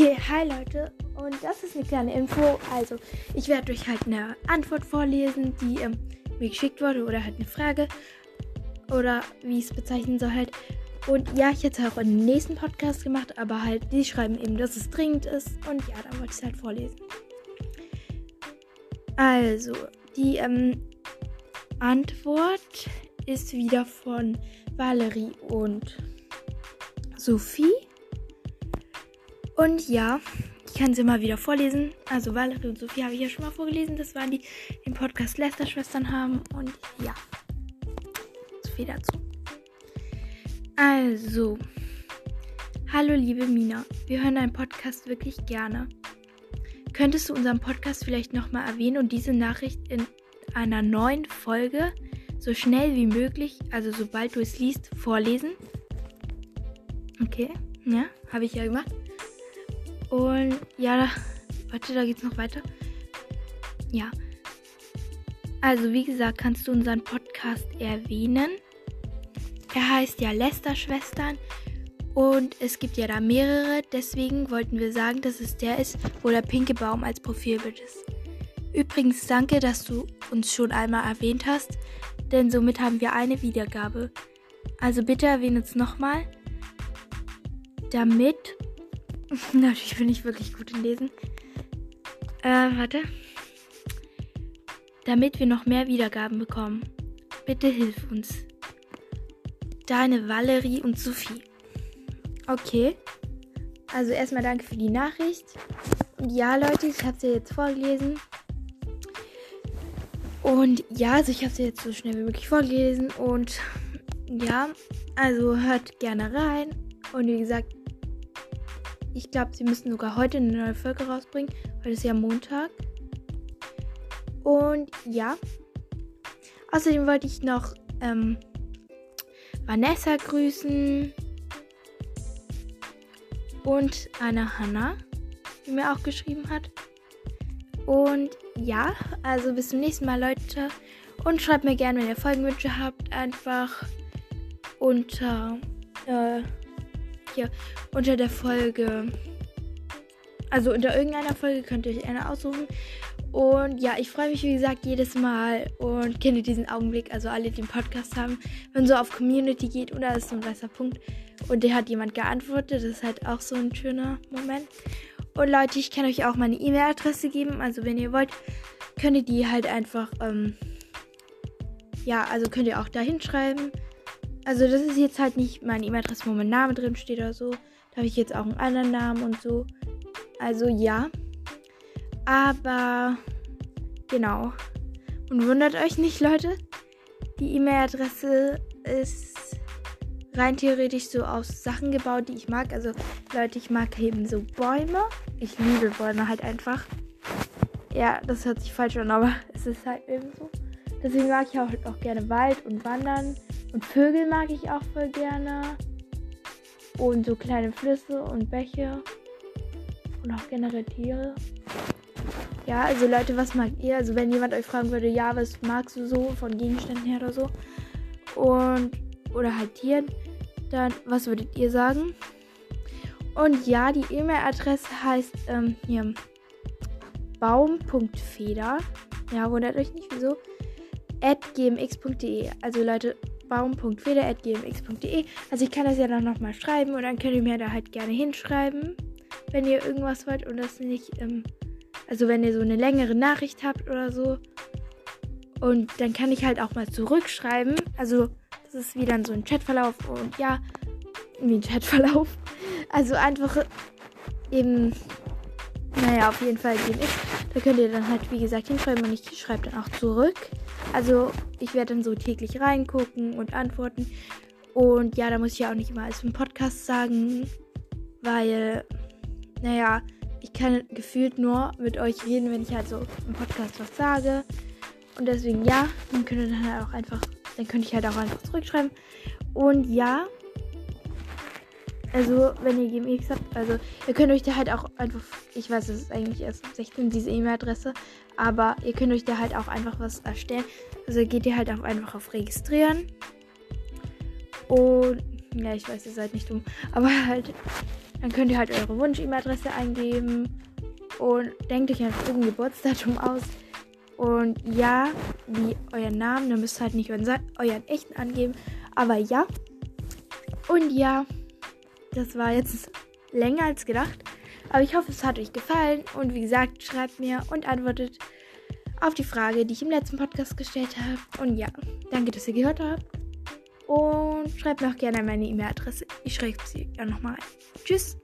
Okay, hi Leute. Und das ist eine kleine Info. Also, ich werde euch halt eine Antwort vorlesen, die ähm, mir geschickt wurde oder halt eine Frage. Oder wie ich es bezeichnen soll halt. Und ja, ich hätte es auch in den nächsten Podcast gemacht, aber halt, die schreiben eben, dass es dringend ist. Und ja, dann wollte ich es halt vorlesen. Also, die ähm, Antwort ist wieder von Valerie und Sophie. Und ja, ich kann sie mal wieder vorlesen. Also Valerie und Sophie habe ich ja schon mal vorgelesen. Das waren die, die den Podcast Lester-Schwestern haben. Und ja, so viel dazu. Also, hallo liebe Mina. Wir hören deinen Podcast wirklich gerne. Könntest du unseren Podcast vielleicht nochmal erwähnen und diese Nachricht in einer neuen Folge so schnell wie möglich, also sobald du es liest, vorlesen? Okay, ja, habe ich ja gemacht. Und ja, warte, da geht's noch weiter. Ja. Also, wie gesagt, kannst du unseren Podcast erwähnen. Er heißt ja Lester-Schwestern. Und es gibt ja da mehrere. Deswegen wollten wir sagen, dass es der ist, wo der pinke Baum als Profilbild ist. Übrigens, danke, dass du uns schon einmal erwähnt hast. Denn somit haben wir eine Wiedergabe. Also bitte erwähne uns nochmal. Damit Natürlich bin ich wirklich gut in Lesen. Äh, warte. Damit wir noch mehr Wiedergaben bekommen. Bitte hilf uns. Deine Valerie und Sophie. Okay. Also erstmal danke für die Nachricht. Und ja, Leute, ich habe sie ja jetzt vorgelesen. Und ja, also ich habe sie jetzt so schnell wie möglich vorgelesen. Und ja, also hört gerne rein. Und wie gesagt, ich glaube, sie müssen sogar heute eine neue Folge rausbringen, weil es ja Montag. Und ja. Außerdem wollte ich noch ähm, Vanessa grüßen. Und eine Hanna, die mir auch geschrieben hat. Und ja, also bis zum nächsten Mal, Leute. Und schreibt mir gerne, wenn ihr Folgenwünsche habt, einfach unter. Äh, hier unter der Folge. Also unter irgendeiner Folge könnt ihr euch eine aussuchen. Und ja, ich freue mich wie gesagt jedes Mal und kenne diesen Augenblick, also alle, die den Podcast haben, wenn so auf Community geht oder ist so ein weißer Punkt und der hat jemand geantwortet. Das ist halt auch so ein schöner Moment. Und Leute, ich kann euch auch meine E-Mail-Adresse geben. Also wenn ihr wollt, könnt ihr die halt einfach, ähm, ja, also könnt ihr auch da hinschreiben. Also das ist jetzt halt nicht meine E-Mail-Adresse, wo mein Name drin steht oder so. Da habe ich jetzt auch einen anderen Namen und so. Also ja. Aber genau. Und wundert euch nicht, Leute. Die E-Mail-Adresse ist rein theoretisch so aus Sachen gebaut, die ich mag. Also Leute, ich mag eben so Bäume. Ich liebe Bäume halt einfach. Ja, das hört sich falsch an, aber es ist halt eben so. Deswegen mag ich auch, auch gerne Wald und Wandern. Und Vögel mag ich auch voll gerne. Und so kleine Flüsse und Bäche. Und auch generell Tiere. Ja, also Leute, was mag ihr? Also wenn jemand euch fragen würde, ja, was magst du so von Gegenständen her oder so? Und, oder halt Tieren, dann, was würdet ihr sagen? Und ja, die E-Mail-Adresse heißt, ähm, hier, baum.feder. Ja, wundert euch nicht, wieso? at gmx.de. Also Leute, baum.feder.gmx.de. Also ich kann das ja dann nochmal schreiben und dann könnt ihr mir da halt gerne hinschreiben, wenn ihr irgendwas wollt und das nicht, ähm, also wenn ihr so eine längere Nachricht habt oder so. Und dann kann ich halt auch mal zurückschreiben. Also das ist wie dann so ein Chatverlauf und ja, wie ein Chatverlauf. Also einfach eben, naja, auf jeden Fall GMX. Da könnt ihr dann halt, wie gesagt, hinschreiben und ich schreibe dann auch zurück. Also ich werde dann so täglich reingucken und antworten. Und ja, da muss ich ja auch nicht immer alles im Podcast sagen, weil, naja, ich kann gefühlt nur mit euch reden, wenn ich halt so im Podcast was sage. Und deswegen ja, dann könnt ihr dann halt auch einfach, dann könnte ich halt auch einfach zurückschreiben. Und ja, also, wenn ihr GMX habt, also ihr könnt euch da halt auch einfach, ich weiß, es ist eigentlich erst 16 diese E-Mail-Adresse, aber ihr könnt euch da halt auch einfach was erstellen. Also geht ihr halt auch einfach auf Registrieren. Und Ja, ich weiß, ihr seid nicht dumm. Aber halt, dann könnt ihr halt eure Wunsch-E-Mail-Adresse eingeben und denkt euch einfach irgendein Geburtsdatum aus. Und ja, wie euer Namen, dann müsst ihr halt nicht euren, euren echten angeben. Aber ja. Und ja, das war jetzt länger als gedacht. Aber ich hoffe, es hat euch gefallen. Und wie gesagt, schreibt mir und antwortet auf die Frage, die ich im letzten Podcast gestellt habe. Und ja, danke, dass ihr gehört habt. Und schreibt mir auch gerne meine E-Mail-Adresse. Ich schreibe sie ja nochmal rein. Tschüss.